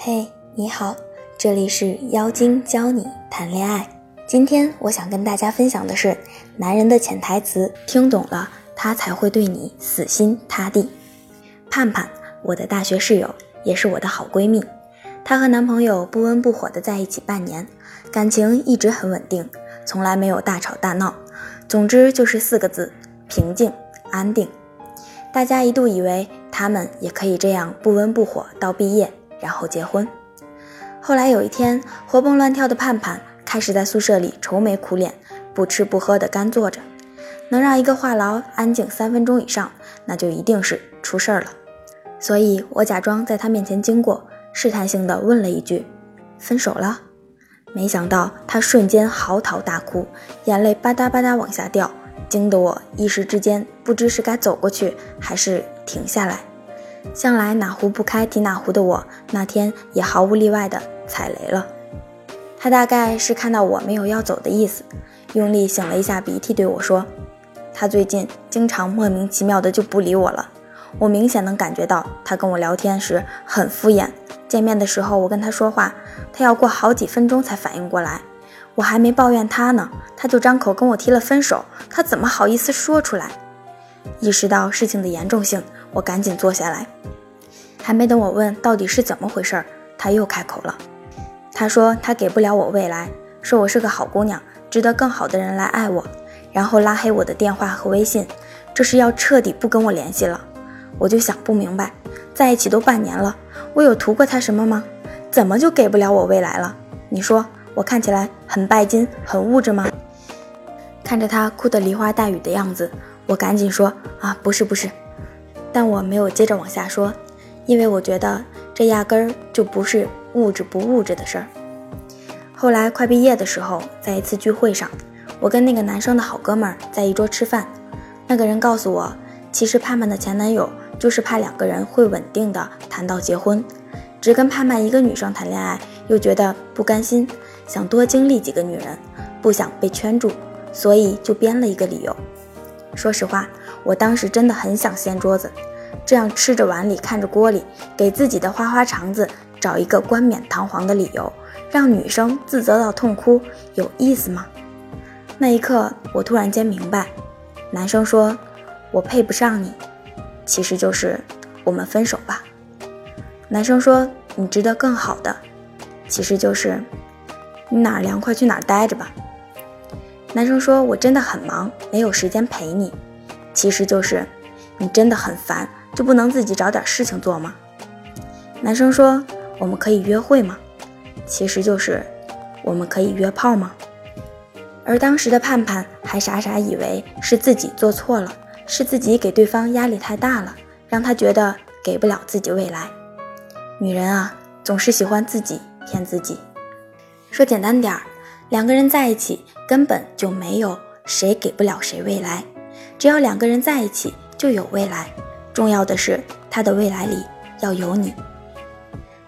嘿，你好，这里是妖精教你谈恋爱。今天我想跟大家分享的是男人的潜台词，听懂了他才会对你死心塌地。盼盼，我的大学室友，也是我的好闺蜜。她和男朋友不温不火的在一起半年，感情一直很稳定，从来没有大吵大闹。总之就是四个字：平静安定。大家一度以为他们也可以这样不温不火到毕业。然后结婚。后来有一天，活蹦乱跳的盼盼开始在宿舍里愁眉苦脸、不吃不喝的干坐着。能让一个话痨安静三分钟以上，那就一定是出事儿了。所以我假装在他面前经过，试探性的问了一句：“分手了？”没想到他瞬间嚎啕大哭，眼泪吧嗒吧嗒往下掉，惊得我一时之间不知是该走过去还是停下来。向来哪壶不开提哪壶的我，那天也毫无例外的踩雷了。他大概是看到我没有要走的意思，用力擤了一下鼻涕，对我说：“他最近经常莫名其妙的就不理我了。我明显能感觉到他跟我聊天时很敷衍，见面的时候我跟他说话，他要过好几分钟才反应过来。我还没抱怨他呢，他就张口跟我提了分手。他怎么好意思说出来？”意识到事情的严重性。我赶紧坐下来，还没等我问到底是怎么回事儿，他又开口了。他说他给不了我未来，说我是个好姑娘，值得更好的人来爱我，然后拉黑我的电话和微信，这是要彻底不跟我联系了。我就想不明白，在一起都半年了，我有图过他什么吗？怎么就给不了我未来了？你说我看起来很拜金、很物质吗？看着他哭得梨花带雨的样子，我赶紧说啊，不是不是。但我没有接着往下说，因为我觉得这压根儿就不是物质不物质的事儿。后来快毕业的时候，在一次聚会上，我跟那个男生的好哥们儿在一桌吃饭，那个人告诉我，其实盼盼的前男友就是怕两个人会稳定的谈到结婚，只跟盼盼一个女生谈恋爱，又觉得不甘心，想多经历几个女人，不想被圈住，所以就编了一个理由。说实话。我当时真的很想掀桌子，这样吃着碗里看着锅里，给自己的花花肠子找一个冠冕堂皇的理由，让女生自责到痛哭，有意思吗？那一刻，我突然间明白，男生说我配不上你，其实就是我们分手吧。男生说你值得更好的，其实就是你哪儿凉快去哪儿待着吧。男生说我真的很忙，没有时间陪你。其实就是，你真的很烦，就不能自己找点事情做吗？男生说：“我们可以约会吗？”其实就是，我们可以约炮吗？而当时的盼盼还傻傻以为是自己做错了，是自己给对方压力太大了，让他觉得给不了自己未来。女人啊，总是喜欢自己骗自己。说简单点儿，两个人在一起根本就没有谁给不了谁未来。只要两个人在一起就有未来，重要的是他的未来里要有你。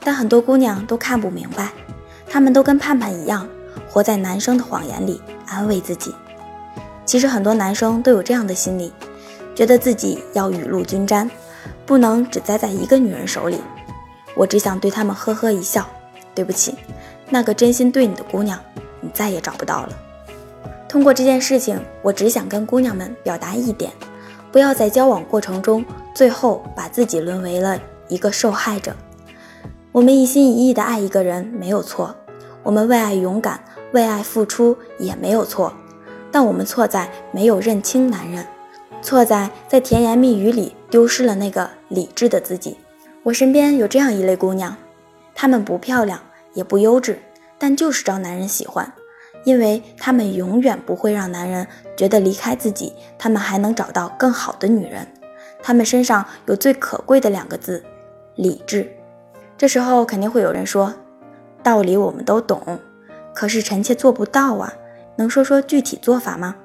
但很多姑娘都看不明白，她们都跟盼盼一样，活在男生的谎言里安慰自己。其实很多男生都有这样的心理，觉得自己要雨露均沾，不能只栽在一个女人手里。我只想对他们呵呵一笑，对不起，那个真心对你的姑娘，你再也找不到了。通过这件事情，我只想跟姑娘们表达一点：不要在交往过程中，最后把自己沦为了一个受害者。我们一心一意的爱一个人没有错，我们为爱勇敢、为爱付出也没有错，但我们错在没有认清男人，错在在甜言蜜语里丢失了那个理智的自己。我身边有这样一类姑娘，她们不漂亮也不优质，但就是招男人喜欢。因为他们永远不会让男人觉得离开自己，他们还能找到更好的女人。他们身上有最可贵的两个字：理智。这时候肯定会有人说，道理我们都懂，可是臣妾做不到啊。能说说具体做法吗？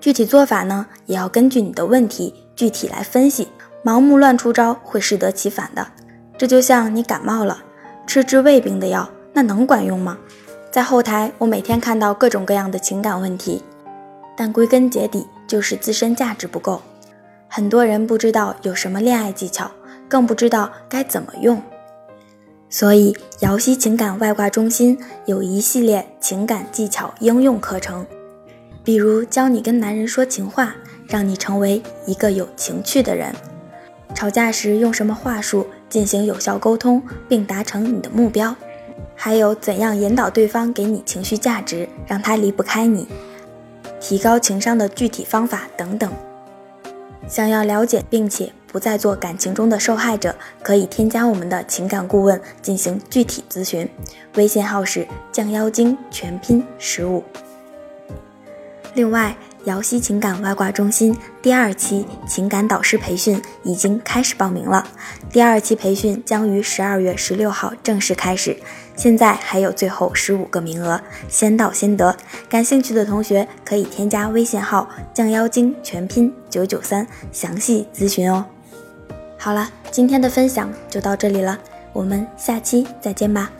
具体做法呢，也要根据你的问题具体来分析。盲目乱出招会适得其反的。这就像你感冒了，吃治胃病的药，那能管用吗？在后台，我每天看到各种各样的情感问题，但归根结底就是自身价值不够。很多人不知道有什么恋爱技巧，更不知道该怎么用。所以瑶西情感外挂中心有一系列情感技巧应用课程，比如教你跟男人说情话，让你成为一个有情趣的人；吵架时用什么话术进行有效沟通，并达成你的目标；还有怎样引导对方给你情绪价值，让他离不开你；提高情商的具体方法等等。想要了解并且不再做感情中的受害者，可以添加我们的情感顾问进行具体咨询，微信号是降妖精全拼十五。另外，瑶溪情感外挂中心第二期情感导师培训已经开始报名了。第二期培训将于十二月十六号正式开始，现在还有最后十五个名额，先到先得。感兴趣的同学可以添加微信号“降妖精”全拼九九三详细咨询哦。好了，今天的分享就到这里了，我们下期再见吧。